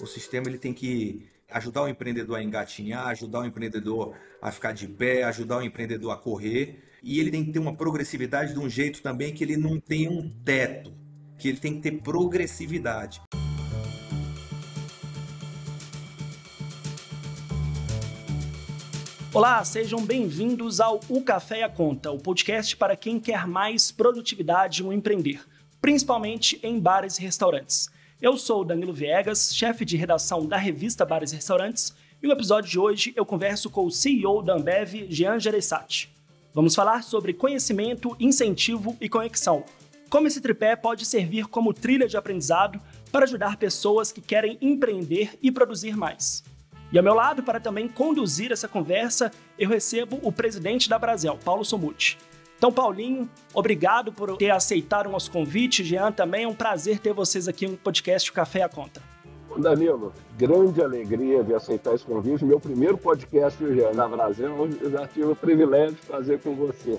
O sistema ele tem que ajudar o empreendedor a engatinhar, ajudar o empreendedor a ficar de pé, ajudar o empreendedor a correr. E ele tem que ter uma progressividade de um jeito também que ele não tenha um teto, que ele tem que ter progressividade. Olá, sejam bem-vindos ao O Café a Conta, o podcast para quem quer mais produtividade no empreender, principalmente em bares e restaurantes. Eu sou Danilo Viegas, chefe de redação da revista Bares e Restaurantes, e no episódio de hoje eu converso com o CEO da Ambev, Jean Gereissati. Vamos falar sobre conhecimento, incentivo e conexão. Como esse tripé pode servir como trilha de aprendizado para ajudar pessoas que querem empreender e produzir mais. E ao meu lado, para também conduzir essa conversa, eu recebo o presidente da Brasel, Paulo Somuti. Então, Paulinho, obrigado por ter aceitado o nosso convite. Jean, também é um prazer ter vocês aqui no podcast Café à Conta. Danilo, grande alegria de aceitar esse convite. Meu primeiro podcast, na Brasil, eu já tive o privilégio de fazer com você.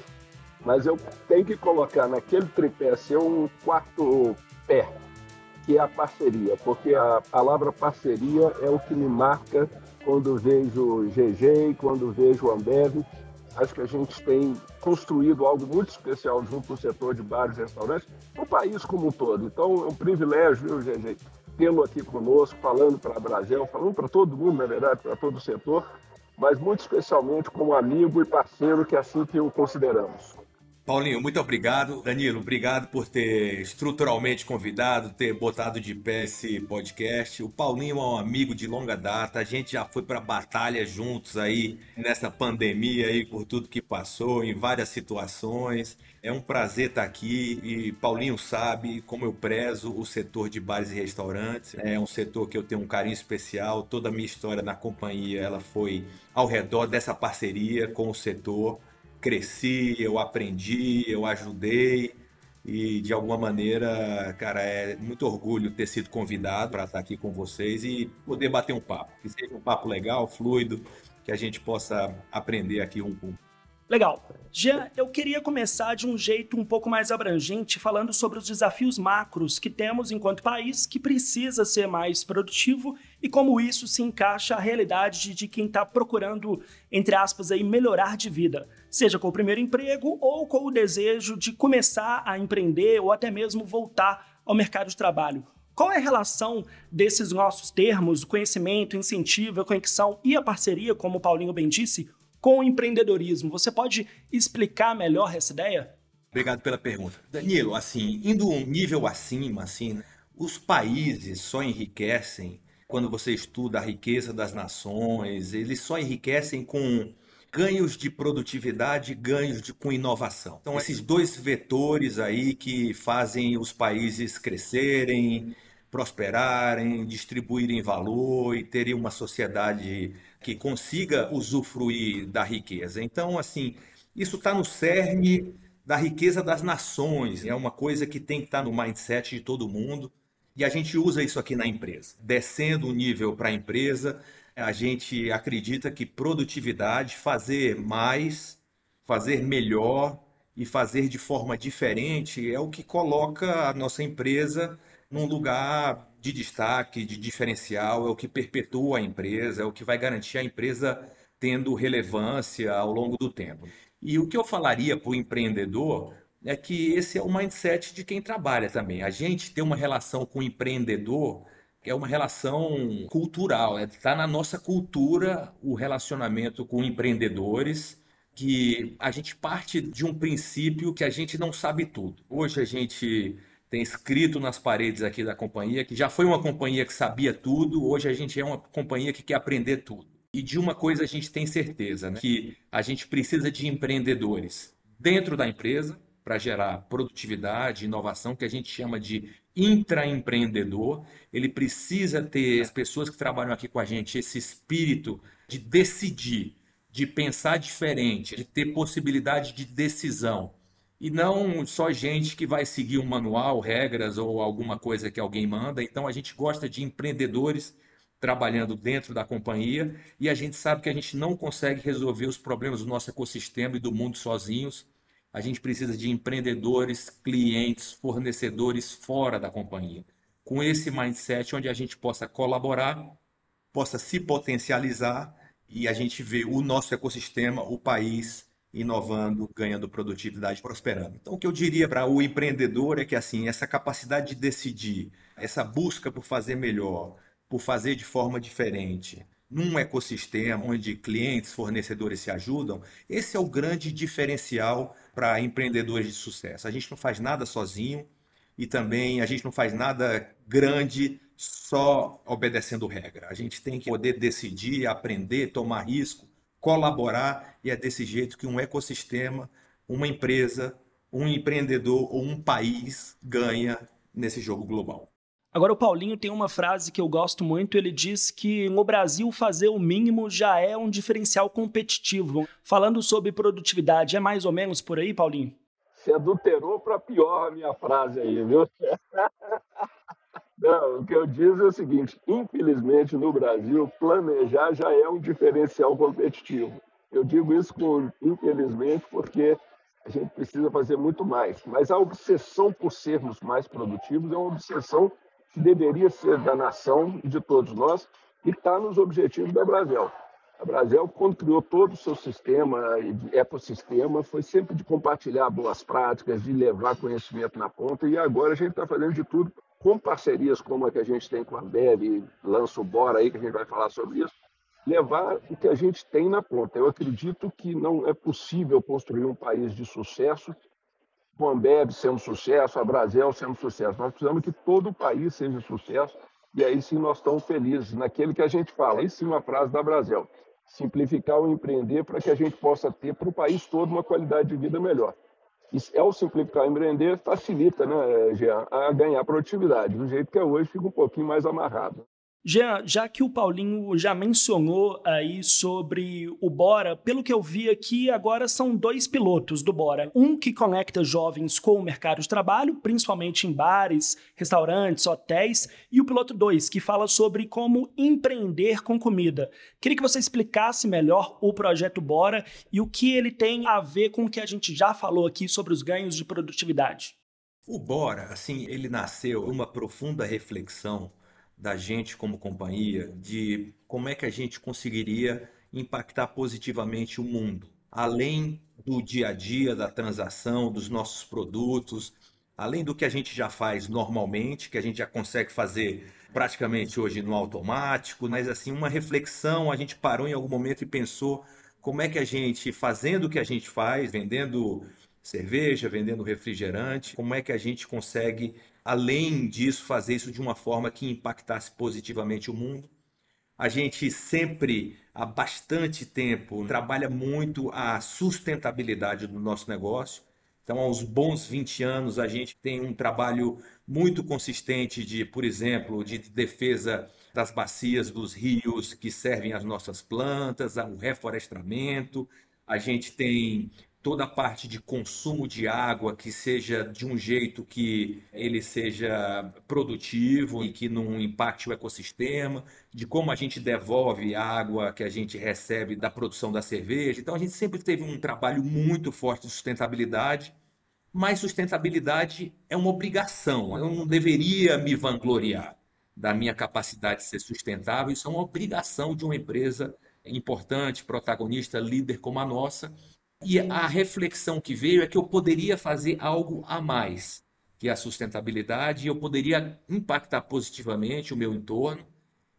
Mas eu tenho que colocar naquele tripé seu um quarto pé, que é a parceria, porque a palavra parceria é o que me marca quando vejo GG, quando vejo Ambev, Acho que a gente tem construído algo muito especial junto ao setor de bares e restaurantes, no país como um todo. Então, é um privilégio, viu, GG, tê-lo aqui conosco, falando para a Brasil, falando para todo mundo, na verdade, para todo o setor, mas muito especialmente como amigo e parceiro, que assim que o consideramos. Paulinho, muito obrigado. Danilo, obrigado por ter estruturalmente convidado, ter botado de pé esse podcast. O Paulinho é um amigo de longa data, a gente já foi para batalha juntos aí nessa pandemia aí por tudo que passou, em várias situações. É um prazer estar aqui e Paulinho sabe como eu prezo o setor de bares e restaurantes. É um setor que eu tenho um carinho especial. Toda a minha história na companhia ela foi ao redor dessa parceria com o setor cresci, eu aprendi, eu ajudei e de alguma maneira, cara, é muito orgulho ter sido convidado para estar aqui com vocês e poder bater um papo, que seja um papo legal, fluido, que a gente possa aprender aqui um pouco. Legal. Jean, eu queria começar de um jeito um pouco mais abrangente, falando sobre os desafios macros que temos enquanto país, que precisa ser mais produtivo e como isso se encaixa à realidade de quem está procurando, entre aspas, aí, melhorar de vida, seja com o primeiro emprego ou com o desejo de começar a empreender ou até mesmo voltar ao mercado de trabalho. Qual é a relação desses nossos termos, conhecimento, incentivo, a conexão e a parceria, como o Paulinho bem disse, com o empreendedorismo. Você pode explicar melhor essa ideia? Obrigado pela pergunta. Danilo, assim, indo um nível acima, assim, né, os países só enriquecem quando você estuda a riqueza das nações, eles só enriquecem com ganhos de produtividade, ganhos de, com inovação. Então, esses dois vetores aí que fazem os países crescerem, prosperarem, distribuírem valor e terem uma sociedade que consiga usufruir da riqueza. Então, assim, isso está no cerne da riqueza das nações, é uma coisa que tem que estar tá no mindset de todo mundo. E a gente usa isso aqui na empresa. Descendo o nível para a empresa, a gente acredita que produtividade, fazer mais, fazer melhor e fazer de forma diferente é o que coloca a nossa empresa num lugar de destaque, de diferencial, é o que perpetua a empresa, é o que vai garantir a empresa tendo relevância ao longo do tempo. E o que eu falaria para o empreendedor é que esse é o mindset de quem trabalha também. A gente tem uma relação com o empreendedor é uma relação cultural, está é, na nossa cultura o relacionamento com empreendedores, que a gente parte de um princípio que a gente não sabe tudo. Hoje a gente tem escrito nas paredes aqui da companhia que já foi uma companhia que sabia tudo, hoje a gente é uma companhia que quer aprender tudo. E de uma coisa a gente tem certeza, né? que a gente precisa de empreendedores dentro da empresa para gerar produtividade, inovação, que a gente chama de intraempreendedor. Ele precisa ter as pessoas que trabalham aqui com a gente esse espírito de decidir, de pensar diferente, de ter possibilidade de decisão e não só gente que vai seguir um manual, regras ou alguma coisa que alguém manda. Então a gente gosta de empreendedores trabalhando dentro da companhia e a gente sabe que a gente não consegue resolver os problemas do nosso ecossistema e do mundo sozinhos. A gente precisa de empreendedores, clientes, fornecedores fora da companhia. com esse mindset onde a gente possa colaborar, possa se potencializar e a gente vê o nosso ecossistema, o país inovando, ganhando produtividade, prosperando. Então, o que eu diria para o empreendedor é que assim, essa capacidade de decidir, essa busca por fazer melhor, por fazer de forma diferente, num ecossistema onde clientes, fornecedores se ajudam, esse é o grande diferencial para empreendedores de sucesso. A gente não faz nada sozinho e também a gente não faz nada grande só obedecendo regra. A gente tem que poder decidir, aprender, tomar risco, colaborar e é desse jeito que um ecossistema, uma empresa, um empreendedor ou um país ganha nesse jogo global. Agora, o Paulinho tem uma frase que eu gosto muito. Ele diz que no Brasil fazer o mínimo já é um diferencial competitivo. Falando sobre produtividade, é mais ou menos por aí, Paulinho? Você adulterou para pior a minha frase aí, viu? Não, o que eu digo é o seguinte: infelizmente no Brasil, planejar já é um diferencial competitivo. Eu digo isso com infelizmente porque a gente precisa fazer muito mais. Mas a obsessão por sermos mais produtivos é uma obsessão que deveria ser da nação e de todos nós e está nos objetivos da Brasil. A Brasil, quando criou todo o seu sistema, ecossistema, foi sempre de compartilhar boas práticas, de levar conhecimento na ponta, e agora a gente está fazendo de tudo com parcerias como a que a gente tem com a Ambev, lança o Bora aí, que a gente vai falar sobre isso, levar o que a gente tem na ponta. Eu acredito que não é possível construir um país de sucesso com a Ambev sendo sucesso, a Brasil sendo sucesso. Nós precisamos que todo o país seja sucesso e aí sim nós estamos felizes naquele que a gente fala. Aí sim uma frase da Brasil. Simplificar o empreender para que a gente possa ter para o país todo uma qualidade de vida melhor. E ao simplificar o empreender, facilita, né, Jean, a ganhar produtividade. Do jeito que é hoje, fica um pouquinho mais amarrado. Jean, já que o Paulinho já mencionou aí sobre o Bora, pelo que eu vi aqui, agora são dois pilotos do Bora. Um que conecta jovens com o mercado de trabalho, principalmente em bares, restaurantes, hotéis, e o piloto 2, que fala sobre como empreender com comida. Queria que você explicasse melhor o projeto Bora e o que ele tem a ver com o que a gente já falou aqui sobre os ganhos de produtividade. O Bora, assim, ele nasceu uma profunda reflexão da gente como companhia, de como é que a gente conseguiria impactar positivamente o mundo, além do dia a dia, da transação, dos nossos produtos, além do que a gente já faz normalmente, que a gente já consegue fazer praticamente hoje no automático, mas assim, uma reflexão, a gente parou em algum momento e pensou como é que a gente, fazendo o que a gente faz, vendendo cerveja, vendendo refrigerante, como é que a gente consegue além disso, fazer isso de uma forma que impactasse positivamente o mundo. A gente sempre, há bastante tempo, trabalha muito a sustentabilidade do nosso negócio. Então, há uns bons 20 anos, a gente tem um trabalho muito consistente de, por exemplo, de defesa das bacias dos rios que servem às nossas plantas, o reflorestamento. A gente tem toda a parte de consumo de água que seja de um jeito que ele seja produtivo e que não impacte o ecossistema, de como a gente devolve a água que a gente recebe da produção da cerveja. Então a gente sempre teve um trabalho muito forte de sustentabilidade, mas sustentabilidade é uma obrigação. Eu não deveria me vangloriar da minha capacidade de ser sustentável, isso é uma obrigação de uma empresa importante, protagonista, líder como a nossa e a reflexão que veio é que eu poderia fazer algo a mais que a sustentabilidade, e eu poderia impactar positivamente o meu entorno.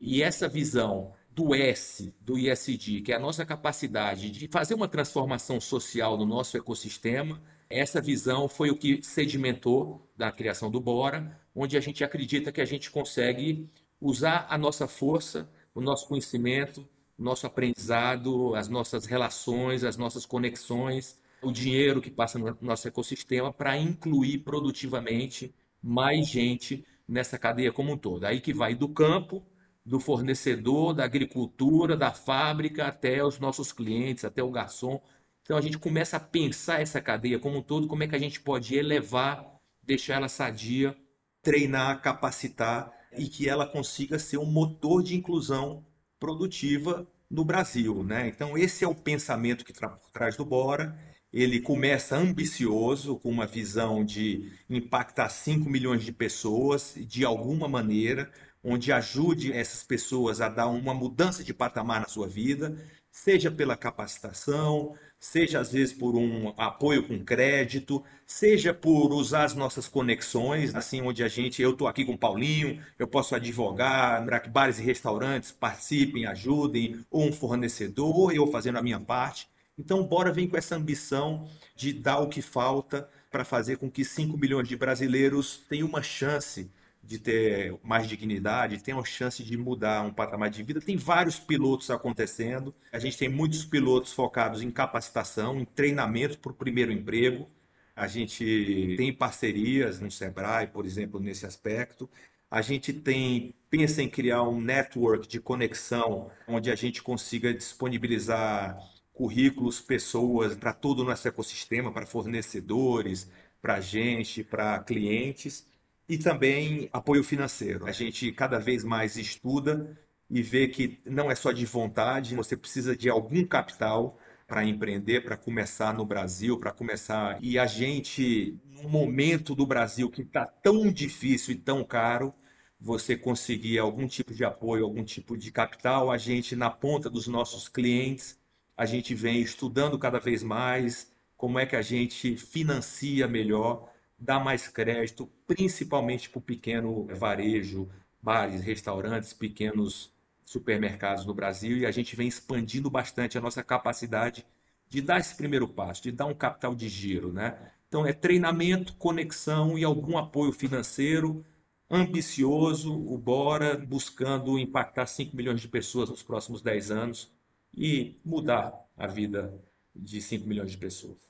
E essa visão do S, do ISD, que é a nossa capacidade de fazer uma transformação social no nosso ecossistema, essa visão foi o que sedimentou da criação do Bora, onde a gente acredita que a gente consegue usar a nossa força, o nosso conhecimento, nosso aprendizado, as nossas relações, as nossas conexões, o dinheiro que passa no nosso ecossistema para incluir produtivamente mais gente nessa cadeia como um todo. Aí que vai do campo, do fornecedor, da agricultura, da fábrica até os nossos clientes, até o garçom. Então a gente começa a pensar essa cadeia como um todo, como é que a gente pode elevar, deixar ela sadia, treinar, capacitar e que ela consiga ser um motor de inclusão produtiva no Brasil. Né? Então, esse é o pensamento que está por trás do Bora. ele começa ambicioso, com uma visão de impactar 5 milhões de pessoas de alguma maneira, onde ajude essas pessoas a dar uma mudança de patamar na sua vida, seja pela capacitação, seja às vezes por um apoio com crédito, seja por usar as nossas conexões, assim onde a gente, eu estou aqui com o Paulinho, eu posso advogar para que bares e restaurantes participem, ajudem, ou um fornecedor, ou eu fazendo a minha parte. Então, bora vir com essa ambição de dar o que falta para fazer com que 5 milhões de brasileiros tenham uma chance de ter mais dignidade, tem uma chance de mudar um patamar de vida. Tem vários pilotos acontecendo. A gente tem muitos pilotos focados em capacitação, em treinamento para o primeiro emprego. A gente tem parcerias no Sebrae, por exemplo, nesse aspecto. A gente tem pensa em criar um network de conexão onde a gente consiga disponibilizar currículos, pessoas para todo o nosso ecossistema, para fornecedores, para gente, para clientes e também apoio financeiro. A gente cada vez mais estuda e vê que não é só de vontade, você precisa de algum capital para empreender, para começar no Brasil, para começar. E a gente, no momento do Brasil que está tão difícil e tão caro, você conseguir algum tipo de apoio, algum tipo de capital, a gente, na ponta dos nossos clientes, a gente vem estudando cada vez mais como é que a gente financia melhor dar mais crédito, principalmente para o pequeno varejo, bares, restaurantes, pequenos supermercados no Brasil, e a gente vem expandindo bastante a nossa capacidade de dar esse primeiro passo, de dar um capital de giro, né? Então é treinamento, conexão e algum apoio financeiro ambicioso, o Bora buscando impactar 5 milhões de pessoas nos próximos 10 anos e mudar a vida de 5 milhões de pessoas.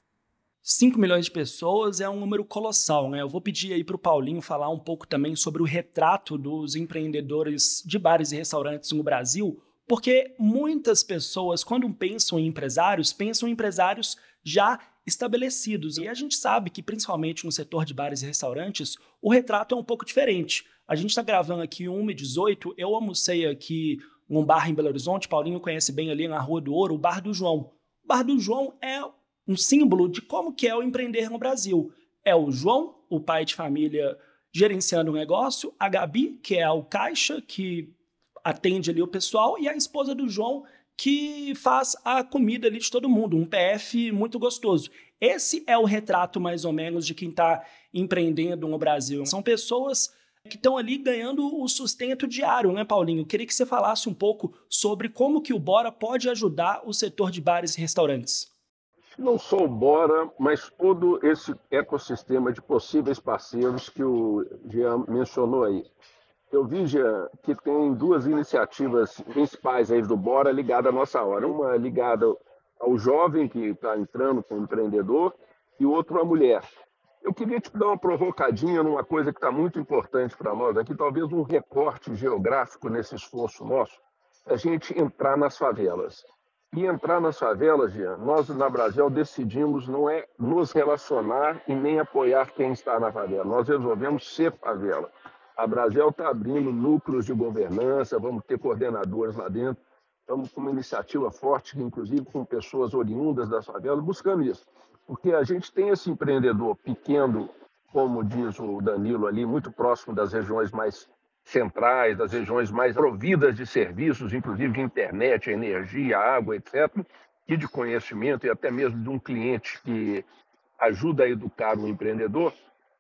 5 milhões de pessoas é um número colossal, né? Eu vou pedir aí para o Paulinho falar um pouco também sobre o retrato dos empreendedores de bares e restaurantes no Brasil, porque muitas pessoas, quando pensam em empresários, pensam em empresários já estabelecidos. E a gente sabe que, principalmente no setor de bares e restaurantes, o retrato é um pouco diferente. A gente está gravando aqui 1h18, eu almocei aqui num bar em Belo Horizonte, Paulinho conhece bem ali na Rua do Ouro, o Bar do João. O Bar do João é um símbolo de como que é o empreender no Brasil. É o João, o pai de família, gerenciando o negócio, a Gabi, que é o caixa, que atende ali o pessoal, e a esposa do João, que faz a comida ali de todo mundo, um PF muito gostoso. Esse é o retrato, mais ou menos, de quem está empreendendo no Brasil. São pessoas que estão ali ganhando o sustento diário, né, Paulinho? Queria que você falasse um pouco sobre como que o Bora pode ajudar o setor de bares e restaurantes não só o Bora, mas todo esse ecossistema de possíveis parceiros que o Jean mencionou aí. Eu vi, Jean, que tem duas iniciativas principais aí do Bora ligadas à nossa hora. Uma ligada ao jovem que está entrando como empreendedor e outra a mulher. Eu queria te dar uma provocadinha numa coisa que está muito importante para nós aqui, talvez um recorte geográfico nesse esforço nosso, a gente entrar nas favelas. E entrar nas favelas, Jean, nós na Brasil decidimos não é nos relacionar e nem apoiar quem está na favela. Nós resolvemos ser favela. A Brasil está abrindo núcleos de governança, vamos ter coordenadores lá dentro. Estamos com uma iniciativa forte, inclusive com pessoas oriundas das favelas, buscando isso. Porque a gente tem esse empreendedor pequeno, como diz o Danilo ali, muito próximo das regiões mais centrais, das regiões mais providas de serviços, inclusive de internet, energia, água, etc., e de conhecimento e até mesmo de um cliente que ajuda a educar o empreendedor.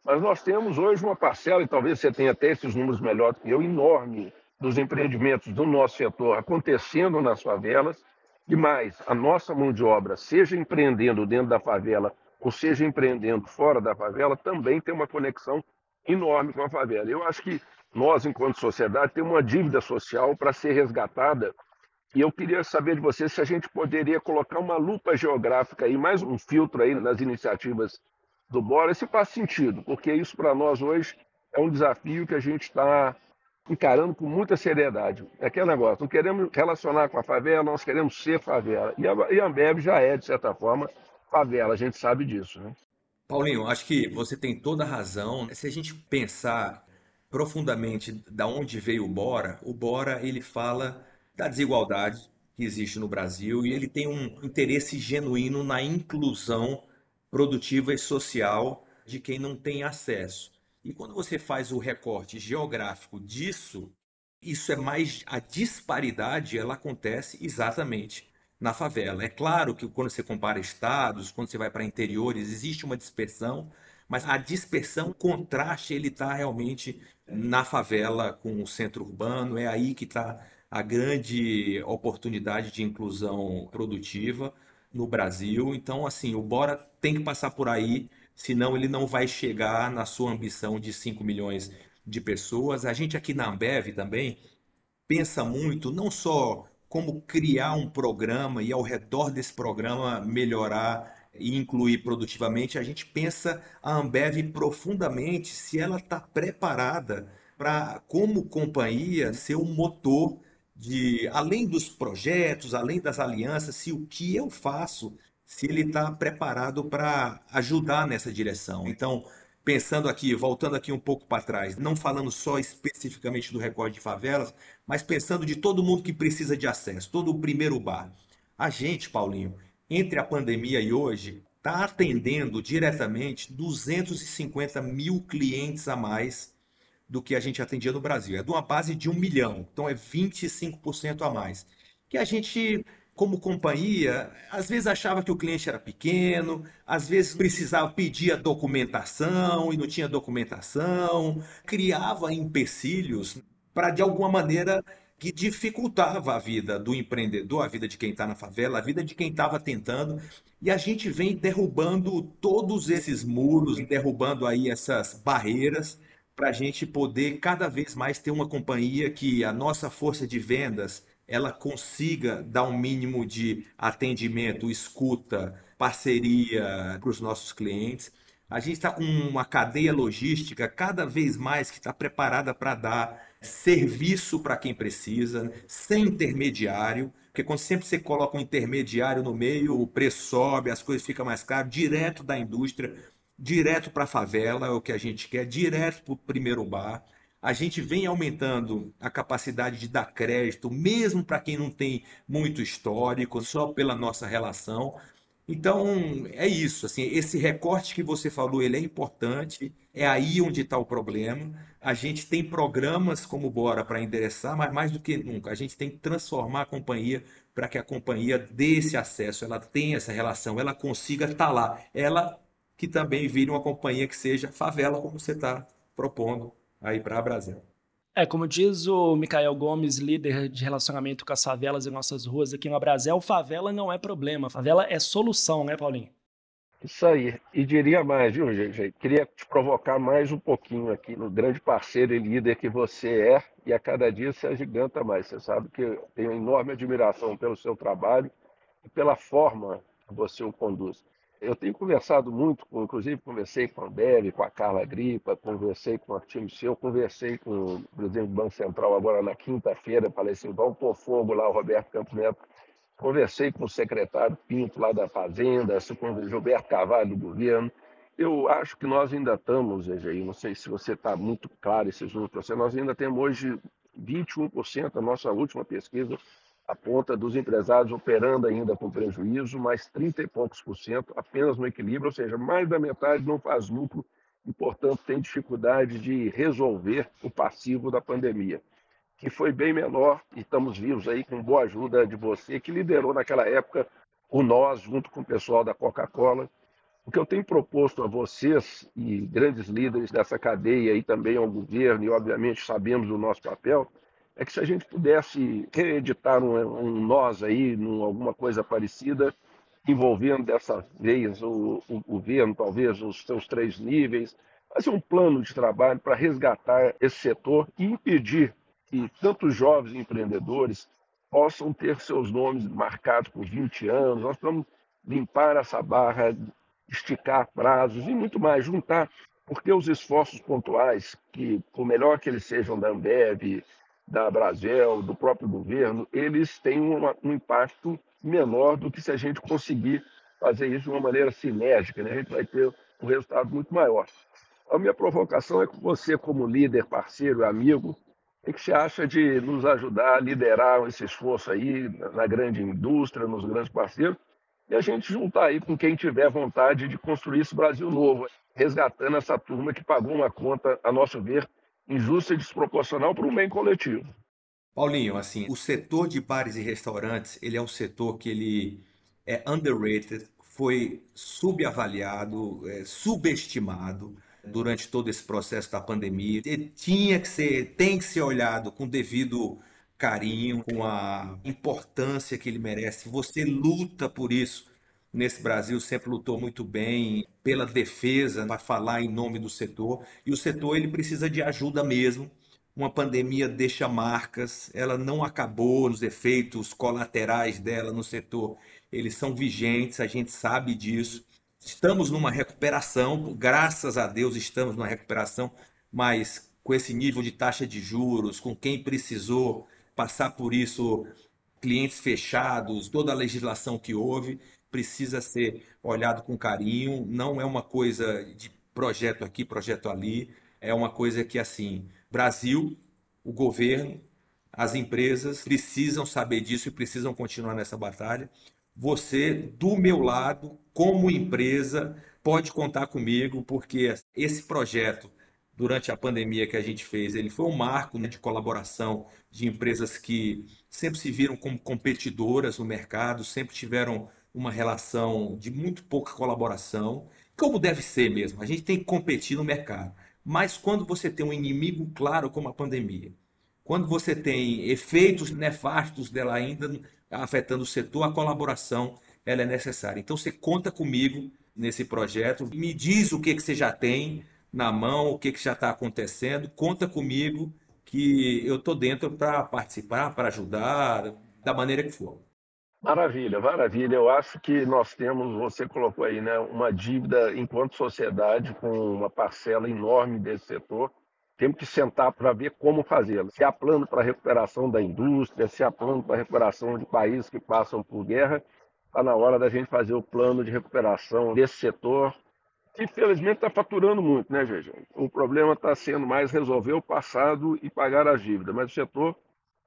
Mas nós temos hoje uma parcela, e talvez você tenha até esses números melhor que eu, enorme dos empreendimentos do nosso setor acontecendo nas favelas. E mais, a nossa mão de obra, seja empreendendo dentro da favela ou seja empreendendo fora da favela, também tem uma conexão enorme com a favela. Eu acho que nós, enquanto sociedade, temos uma dívida social para ser resgatada. E eu queria saber de você se a gente poderia colocar uma lupa geográfica aí, mais um filtro aí nas iniciativas do Bora, se faz sentido, porque isso para nós hoje é um desafio que a gente está encarando com muita seriedade. É aquele negócio, não queremos relacionar com a favela, nós queremos ser favela. E a, e a Ambev já é, de certa forma, favela, a gente sabe disso. Né? Paulinho, acho que você tem toda a razão. Se a gente pensar profundamente da onde veio o Bora, o Bora ele fala da desigualdade que existe no Brasil e ele tem um interesse genuíno na inclusão produtiva e social de quem não tem acesso. E quando você faz o recorte geográfico disso, isso é mais a disparidade, ela acontece exatamente na favela. É claro que quando você compara estados, quando você vai para interiores, existe uma dispersão, mas a dispersão, o contraste, ele está realmente na favela com o centro urbano, é aí que está a grande oportunidade de inclusão produtiva no Brasil. Então, assim, o Bora tem que passar por aí, senão ele não vai chegar na sua ambição de 5 milhões de pessoas. A gente aqui na Ambev também pensa muito, não só como criar um programa e ao redor desse programa melhorar e incluir produtivamente, a gente pensa a Ambev profundamente se ela está preparada para, como companhia, ser um motor de, além dos projetos, além das alianças, se o que eu faço, se ele está preparado para ajudar nessa direção. Então, pensando aqui, voltando aqui um pouco para trás, não falando só especificamente do recorde de favelas, mas pensando de todo mundo que precisa de acesso, todo o primeiro bar. A gente, Paulinho, entre a pandemia e hoje, está atendendo diretamente 250 mil clientes a mais do que a gente atendia no Brasil. É de uma base de um milhão, então é 25% a mais. Que a gente, como companhia, às vezes achava que o cliente era pequeno, às vezes precisava pedir a documentação e não tinha documentação, criava empecilhos para, de alguma maneira, que dificultava a vida do empreendedor, a vida de quem está na favela, a vida de quem estava tentando. E a gente vem derrubando todos esses muros, derrubando aí essas barreiras para a gente poder cada vez mais ter uma companhia que a nossa força de vendas ela consiga dar um mínimo de atendimento, escuta, parceria para os nossos clientes. A gente está com uma cadeia logística cada vez mais que está preparada para dar serviço para quem precisa, sem intermediário, porque quando sempre você coloca um intermediário no meio, o preço sobe, as coisas ficam mais caras, direto da indústria direto para a favela, é o que a gente quer, direto para o primeiro bar. A gente vem aumentando a capacidade de dar crédito, mesmo para quem não tem muito histórico, só pela nossa relação. Então, é isso. Assim, esse recorte que você falou, ele é importante. É aí onde está o problema. A gente tem programas como Bora para endereçar, mas mais do que nunca, a gente tem que transformar a companhia para que a companhia dê esse acesso, ela tenha essa relação, ela consiga estar tá lá. Ela que também vire uma companhia que seja favela, como você está propondo aí para a Brasil. É, como diz o Micael Gomes, líder de relacionamento com as favelas e nossas ruas aqui no Brasil, favela não é problema, favela é solução, né, Paulinho? Isso aí. E diria mais, viu, gente? Queria te provocar mais um pouquinho aqui no grande parceiro e líder que você é e a cada dia se agiganta mais. Você sabe que eu tenho enorme admiração pelo seu trabalho e pela forma que você o conduz. Eu tenho conversado muito, com, inclusive conversei com a Ambev, com a Carla Gripa, conversei com o time seu, conversei com o presidente do Banco Central agora na quinta-feira, falei assim, vamos pôr fogo lá, o Roberto Campos Neto. Conversei com o secretário Pinto lá da Fazenda, com o Gilberto Carvalho do governo. Eu acho que nós ainda estamos, aí, não sei se você está muito claro esses números, nós ainda temos hoje 21%, a nossa última pesquisa, a ponta dos empresários operando ainda com prejuízo, mais 30 e poucos por cento apenas no equilíbrio, ou seja, mais da metade não faz lucro e, portanto, tem dificuldade de resolver o passivo da pandemia, que foi bem menor e estamos vivos aí com boa ajuda de você, que liderou naquela época o nós, junto com o pessoal da Coca-Cola. O que eu tenho proposto a vocês e grandes líderes dessa cadeia e também ao governo, e obviamente sabemos o nosso papel, é que se a gente pudesse reeditar um, um nós aí, num, alguma coisa parecida, envolvendo dessa vez o, o governo, talvez os seus três níveis, fazer um plano de trabalho para resgatar esse setor e impedir que tantos jovens empreendedores possam ter seus nomes marcados por 20 anos. Nós vamos limpar essa barra, esticar prazos e muito mais, juntar, porque os esforços pontuais, que por melhor que eles sejam da Ambev, da Brasil, do próprio governo, eles têm uma, um impacto menor do que se a gente conseguir fazer isso de uma maneira sinérgica, né? a gente vai ter um resultado muito maior. A minha provocação é que você, como líder, parceiro, amigo, o que você acha de nos ajudar a liderar esse esforço aí na grande indústria, nos grandes parceiros, e a gente juntar aí com quem tiver vontade de construir esse Brasil novo, resgatando essa turma que pagou uma conta, a nosso ver, injusta e desproporcional para o bem coletivo. Paulinho, assim, o setor de bares e restaurantes, ele é um setor que ele é underrated, foi subavaliado, é, subestimado durante todo esse processo da pandemia. Ele tinha que ser, tem que ser olhado com devido carinho, com a importância que ele merece. Você luta por isso nesse Brasil, sempre lutou muito bem pela defesa, para falar em nome do setor. E o setor ele precisa de ajuda mesmo. Uma pandemia deixa marcas, ela não acabou, os efeitos colaterais dela no setor, eles são vigentes, a gente sabe disso. Estamos numa recuperação, graças a Deus estamos numa recuperação, mas com esse nível de taxa de juros, com quem precisou passar por isso, clientes fechados, toda a legislação que houve, precisa ser olhado com carinho. Não é uma coisa de projeto aqui, projeto ali. É uma coisa que, assim, Brasil, o governo, as empresas precisam saber disso e precisam continuar nessa batalha. Você, do meu lado, como empresa, pode contar comigo, porque esse projeto durante a pandemia que a gente fez, ele foi um marco né, de colaboração de empresas que sempre se viram como competidoras no mercado, sempre tiveram uma relação de muito pouca colaboração, como deve ser mesmo. A gente tem que competir no mercado. Mas quando você tem um inimigo claro como a pandemia, quando você tem efeitos nefastos dela ainda afetando o setor, a colaboração ela é necessária. Então você conta comigo nesse projeto, me diz o que, que você já tem, na mão, o que, que já está acontecendo. Conta comigo que eu estou dentro para participar, para ajudar, da maneira que for. Maravilha, maravilha. Eu acho que nós temos, você colocou aí, né, uma dívida enquanto sociedade com uma parcela enorme desse setor. Temos que sentar para ver como fazê-lo. Se há plano para a recuperação da indústria, se há plano para a recuperação de países que passam por guerra, está na hora da gente fazer o plano de recuperação desse setor infelizmente está faturando muito, né, GG? O problema está sendo mais resolver o passado e pagar a dívida, mas o setor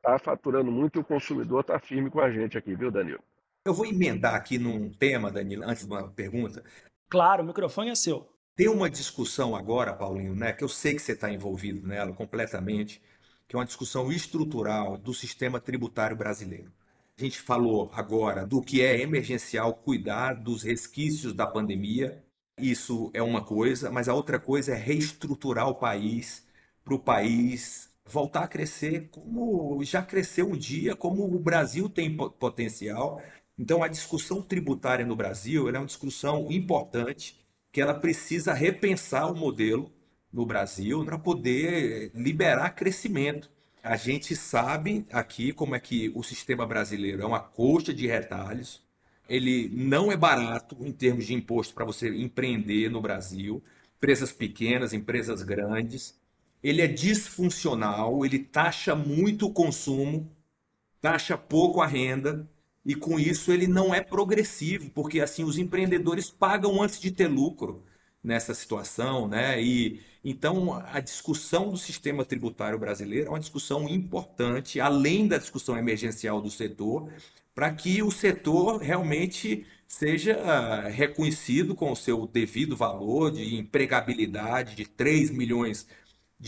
está faturando muito e o consumidor está firme com a gente aqui, viu, Danilo? Eu vou emendar aqui num tema, Danilo, antes de uma pergunta. Claro, o microfone é seu. Tem uma discussão agora, Paulinho, né, que eu sei que você está envolvido nela completamente, que é uma discussão estrutural do sistema tributário brasileiro. A gente falou agora do que é emergencial cuidar dos resquícios da pandemia, isso é uma coisa, mas a outra coisa é reestruturar o país para o país voltar a crescer como já cresceu um dia, como o Brasil tem potencial. Então, a discussão tributária no Brasil é uma discussão importante, que ela precisa repensar o modelo no Brasil para poder liberar crescimento. A gente sabe aqui como é que o sistema brasileiro é uma coxa de retalhos, ele não é barato em termos de imposto para você empreender no Brasil, empresas pequenas, empresas grandes. Ele é disfuncional, ele taxa muito o consumo, taxa pouco a renda, e com isso ele não é progressivo, porque assim os empreendedores pagam antes de ter lucro nessa situação, né? E então a discussão do sistema tributário brasileiro é uma discussão importante, além da discussão emergencial do setor, para que o setor realmente seja ah, reconhecido com o seu devido valor de empregabilidade de 3 milhões de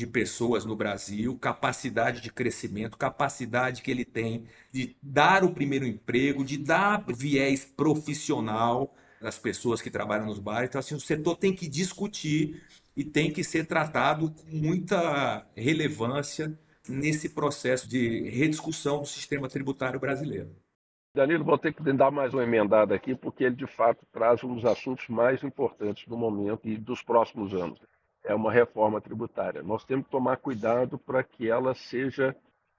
pessoas no Brasil, capacidade de crescimento, capacidade que ele tem de dar o primeiro emprego, de dar viés profissional às pessoas que trabalham nos bares. Então, assim, o setor tem que discutir e tem que ser tratado com muita relevância nesse processo de rediscussão do sistema tributário brasileiro. Danilo, vou ter que dar mais uma emendada aqui, porque ele de fato traz um dos assuntos mais importantes do momento e dos próximos anos. É uma reforma tributária. Nós temos que tomar cuidado para que ela seja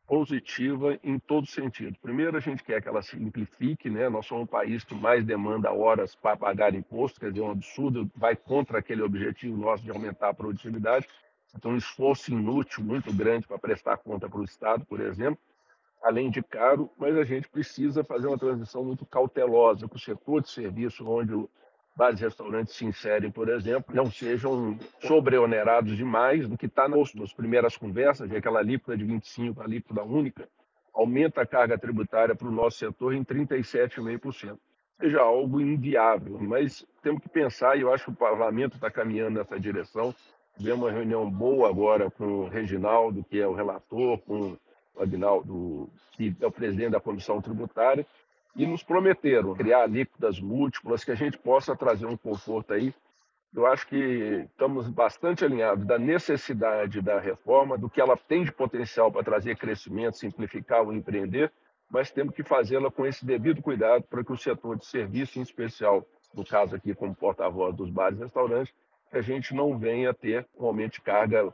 positiva em todo sentido. Primeiro, a gente quer que ela simplifique, né? Nós somos um país que mais demanda horas para pagar imposto, quer dizer, um absurdo, vai contra aquele objetivo nosso de aumentar a produtividade. Então, um esforço inútil muito grande para prestar conta para o Estado, por exemplo além de caro, mas a gente precisa fazer uma transição muito cautelosa, que o setor de serviço, onde vários restaurantes se inserem, por exemplo, não sejam sobreonerados demais do que está nas primeiras conversas, de aquela alíquota de 25, a alíquota única, aumenta a carga tributária para o nosso setor em 37,5%. seja algo inviável, mas temos que pensar, e eu acho que o parlamento está caminhando nessa direção. Tivemos uma reunião boa agora com o Reginaldo, que é o relator, com o Agnaldo, que é o presidente da comissão tributária, e nos prometeram criar alíquotas múltiplas, que a gente possa trazer um conforto aí. Eu acho que estamos bastante alinhados da necessidade da reforma, do que ela tem de potencial para trazer crescimento, simplificar o empreender, mas temos que fazê-la com esse devido cuidado para que o setor de serviço, em especial, no caso aqui como porta-voz dos bares e restaurantes, que a gente não venha ter um aumento de carga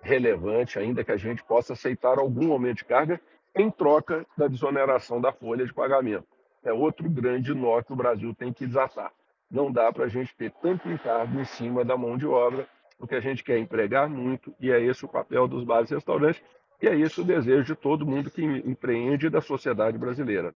relevante, ainda que a gente possa aceitar algum aumento de carga em troca da desoneração da folha de pagamento. É outro grande nó que o Brasil tem que desatar. Não dá para a gente ter tanto encargo em cima da mão de obra, porque a gente quer empregar muito, e é esse o papel dos bares e restaurantes, e é isso o desejo de todo mundo que empreende da sociedade brasileira.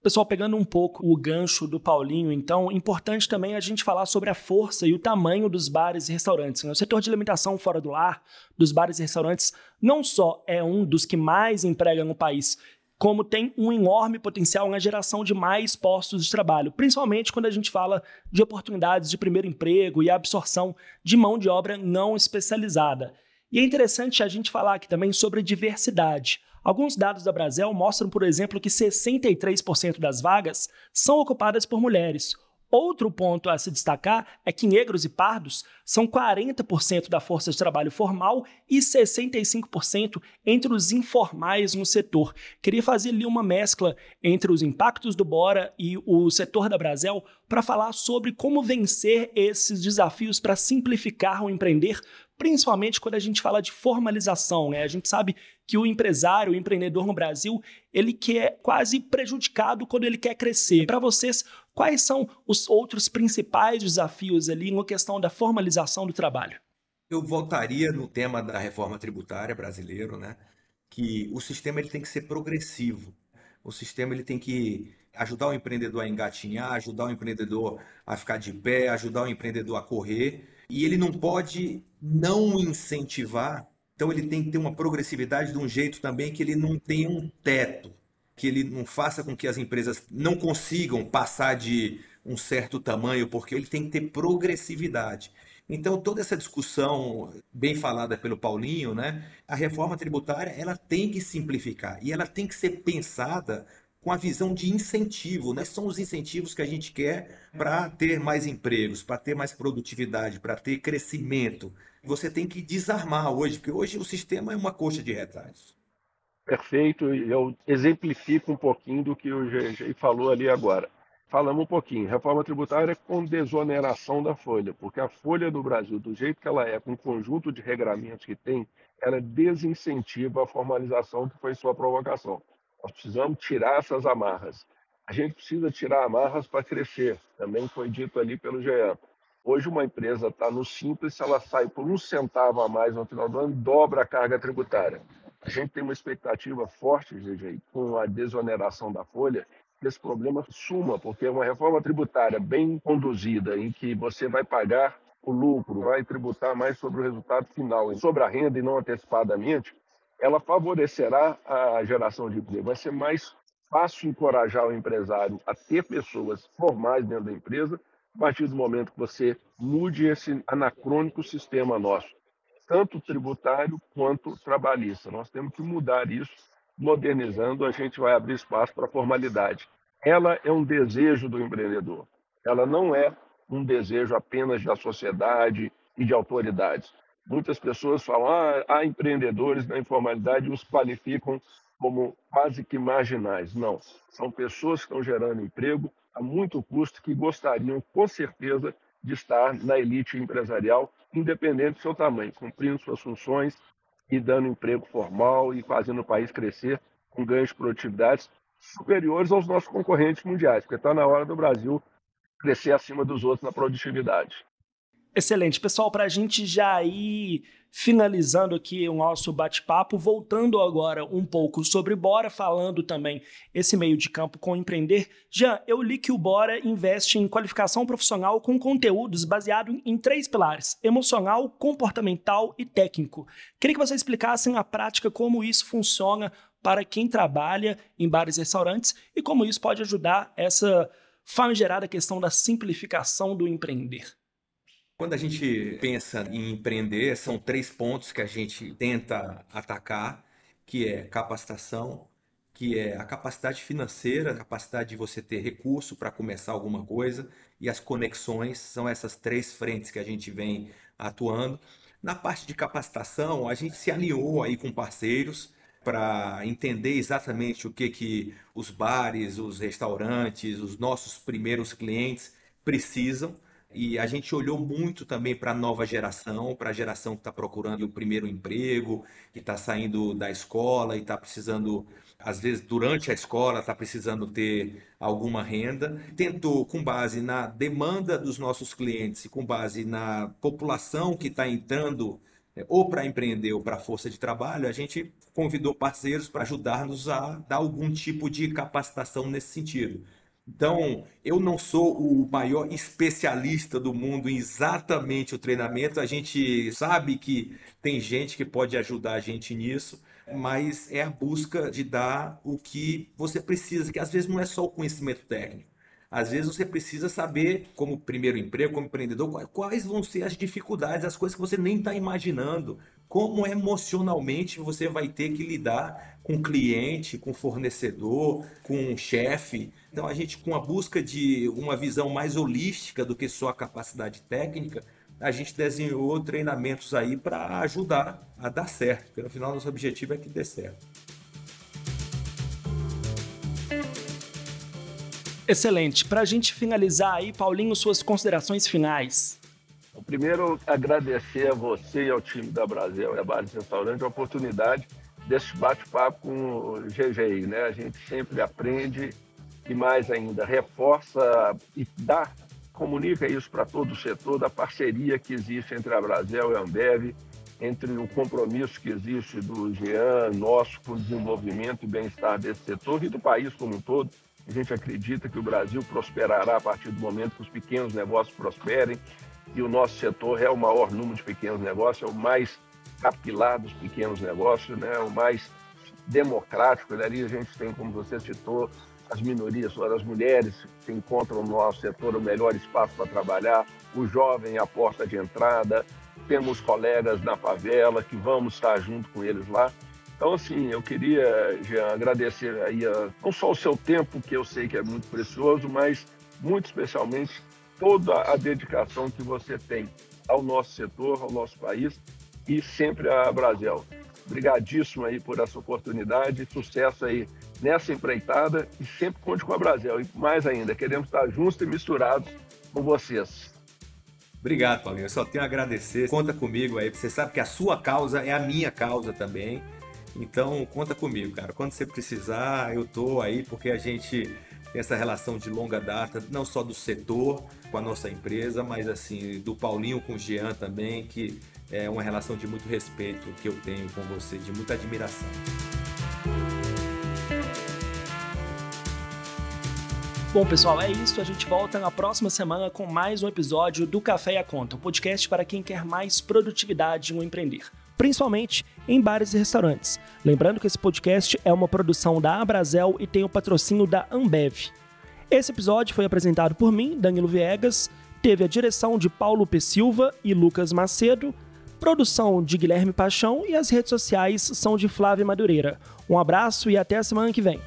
Pessoal, pegando um pouco o gancho do Paulinho, então, importante também a gente falar sobre a força e o tamanho dos bares e restaurantes. O setor de alimentação fora do lar, dos bares e restaurantes, não só é um dos que mais emprega no país, como tem um enorme potencial na geração de mais postos de trabalho, principalmente quando a gente fala de oportunidades de primeiro emprego e absorção de mão de obra não especializada. E é interessante a gente falar aqui também sobre diversidade. Alguns dados da Brasel mostram, por exemplo, que 63% das vagas são ocupadas por mulheres. Outro ponto a se destacar é que negros e pardos são 40% da força de trabalho formal e 65% entre os informais no setor. Queria fazer ali uma mescla entre os impactos do Bora e o setor da Brasel para falar sobre como vencer esses desafios para simplificar o empreender, principalmente quando a gente fala de formalização. Né? A gente sabe que o empresário, o empreendedor no Brasil, ele quer quase prejudicado quando ele quer crescer. Para vocês, quais são os outros principais desafios ali na questão da formalização do trabalho? Eu voltaria no tema da reforma tributária brasileiro, né? Que o sistema ele tem que ser progressivo. O sistema ele tem que ajudar o empreendedor a engatinhar, ajudar o empreendedor a ficar de pé, ajudar o empreendedor a correr e ele não pode não incentivar. Então ele tem que ter uma progressividade de um jeito também que ele não tenha um teto, que ele não faça com que as empresas não consigam passar de um certo tamanho, porque ele tem que ter progressividade. Então, toda essa discussão bem falada pelo Paulinho, né, a reforma tributária, ela tem que simplificar e ela tem que ser pensada com a visão de incentivo, né? São os incentivos que a gente quer para ter mais empregos, para ter mais produtividade, para ter crescimento. Você tem que desarmar hoje, porque hoje o sistema é uma coxa de retalhos. Perfeito, eu exemplifico um pouquinho do que o GG falou ali agora. Falamos um pouquinho, reforma tributária com desoneração da folha, porque a folha do Brasil, do jeito que ela é, com o conjunto de regramentos que tem, ela desincentiva a formalização que foi sua provocação. Nós precisamos tirar essas amarras. A gente precisa tirar amarras para crescer. Também foi dito ali pelo GE. Hoje uma empresa está no simples, se ela sai por um centavo a mais no final do ano, dobra a carga tributária. A gente tem uma expectativa forte, GG, com a desoneração da folha, que esse problema suma, porque é uma reforma tributária bem conduzida, em que você vai pagar o lucro, vai tributar mais sobre o resultado final, sobre a renda e não antecipadamente, ela favorecerá a geração de emprego. Vai ser mais fácil encorajar o empresário a ter pessoas formais dentro da empresa, a partir do momento que você mude esse anacrônico sistema nosso, tanto tributário quanto trabalhista. Nós temos que mudar isso, modernizando, a gente vai abrir espaço para a formalidade. Ela é um desejo do empreendedor, ela não é um desejo apenas da sociedade e de autoridades. Muitas pessoas falam, ah, há empreendedores na informalidade os qualificam como quase que marginais. Não, são pessoas que estão gerando emprego a muito custo que gostariam, com certeza, de estar na elite empresarial, independente do seu tamanho, cumprindo suas funções e dando emprego formal e fazendo o país crescer com ganhos de produtividade superiores aos nossos concorrentes mundiais, porque está na hora do Brasil crescer acima dos outros na produtividade. Excelente. Pessoal, para a gente já ir finalizando aqui o nosso bate-papo, voltando agora um pouco sobre Bora, falando também esse meio de campo com empreender. Jean, eu li que o Bora investe em qualificação profissional com conteúdos baseado em três pilares: emocional, comportamental e técnico. Queria que você explicasse na prática como isso funciona para quem trabalha em bares e restaurantes e como isso pode ajudar essa famigerada questão da simplificação do empreender. Quando a gente pensa em empreender, são três pontos que a gente tenta atacar, que é capacitação, que é a capacidade financeira, a capacidade de você ter recurso para começar alguma coisa e as conexões, são essas três frentes que a gente vem atuando. Na parte de capacitação, a gente se alinhou aí com parceiros para entender exatamente o que que os bares, os restaurantes, os nossos primeiros clientes precisam e a gente olhou muito também para a nova geração, para a geração que está procurando o primeiro emprego, que está saindo da escola e está precisando, às vezes, durante a escola, está precisando ter alguma renda. Tentou, com base na demanda dos nossos clientes e com base na população que está entrando é, ou para empreender ou para força de trabalho, a gente convidou parceiros para ajudar-nos a dar algum tipo de capacitação nesse sentido. Então, eu não sou o maior especialista do mundo em exatamente o treinamento. A gente sabe que tem gente que pode ajudar a gente nisso, mas é a busca de dar o que você precisa, que às vezes não é só o conhecimento técnico. Às vezes você precisa saber, como primeiro emprego, como empreendedor, quais vão ser as dificuldades, as coisas que você nem está imaginando. Como emocionalmente você vai ter que lidar com cliente, com fornecedor, com chefe. Então a gente, com a busca de uma visão mais holística do que só a capacidade técnica, a gente desenhou treinamentos aí para ajudar a dar certo. Porque no final nosso objetivo é que dê certo. Excelente. Para a gente finalizar aí, Paulinho, suas considerações finais. Primeiro, agradecer a você e ao time da Brasil e a Bares Restaurante a oportunidade desse bate-papo com o GGI. Né? A gente sempre aprende e mais ainda reforça e dá, comunica isso para todo o setor da parceria que existe entre a Brasil e a Ambev, entre o compromisso que existe do GEAN, nosso, com o desenvolvimento e bem-estar desse setor e do país como um todo. A gente acredita que o Brasil prosperará a partir do momento que os pequenos negócios prosperem e o nosso setor é o maior número de pequenos negócios, é o mais capilar dos pequenos negócios, né? o mais democrático. Ali a gente tem, como você citou, as minorias, as mulheres que encontram no nosso setor o melhor espaço para trabalhar, o jovem a porta de entrada, temos colegas na favela que vamos estar junto com eles lá. Então, assim, eu queria, Jean, agradecer aí a, não só o seu tempo, que eu sei que é muito precioso, mas muito especialmente toda a dedicação que você tem ao nosso setor, ao nosso país e sempre a Brasil. Obrigadíssimo aí por essa oportunidade, sucesso aí nessa empreitada e sempre conte com a Brasil. E mais ainda, queremos estar juntos e misturados com vocês. Obrigado, Paulinho. Eu só tenho a agradecer. Conta comigo aí. Você sabe que a sua causa é a minha causa também. Então, conta comigo, cara. Quando você precisar, eu tô aí porque a gente tem essa relação de longa data, não só do setor com a nossa empresa, mas assim, do Paulinho com o Jean também, que é uma relação de muito respeito que eu tenho com você, de muita admiração. Bom, pessoal, é isso. A gente volta na próxima semana com mais um episódio do Café e a Conta, um podcast para quem quer mais produtividade no empreender principalmente em bares e restaurantes. Lembrando que esse podcast é uma produção da Abrazel e tem o patrocínio da Ambev. Esse episódio foi apresentado por mim, Danilo Viegas, teve a direção de Paulo P. Silva e Lucas Macedo, produção de Guilherme Paixão e as redes sociais são de Flávia Madureira. Um abraço e até a semana que vem.